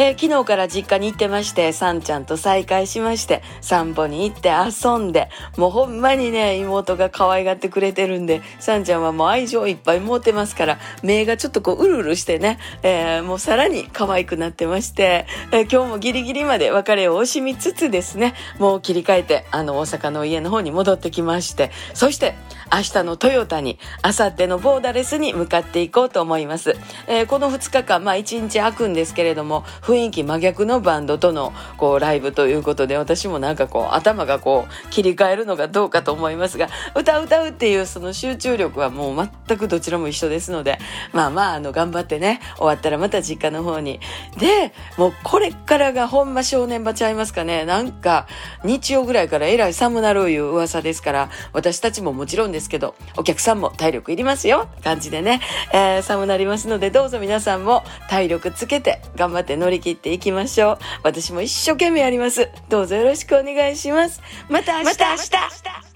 えー、昨日から実家に行ってまして、さんちゃんと再会しまして、散歩に行って遊んで、もうほんまにね、妹が可愛がってくれてるんで、さんちゃんはもう愛情いっぱい持ってますから、目がちょっとこう、うるうるしてね、えー、もうさらに可愛くなってまして、えー、今日もギリギリまで別れを惜しみつつですね、もう切り替えて、あの、大阪の家の方に戻ってきまして、そして、明日のトヨタに、明後日のボーダレスに向かっていこうと思います。えー、この2日間、まあ1日空くんですけれども、雰囲気真逆のバンドとのこうライブということで、私もなんかこう頭がこう切り替えるのがどうかと思いますが、歌う歌うっていうその集中力はもう全くどちらも一緒ですので、まあまあ、あの、頑張ってね、終わったらまた実家の方に。で、もうこれからがほんま正念場ちゃいますかね。なんか、日曜ぐらいからえらい寒なるいう噂ですから、私たちももちろんですけど、お客さんも体力いりますよ。感じでね、えー、寒なりますので、どうぞ皆さんも体力つけて頑張って乗り切っていきましょう。私も一生懸命やります。どうぞよろしくお願いします。また明日、また明日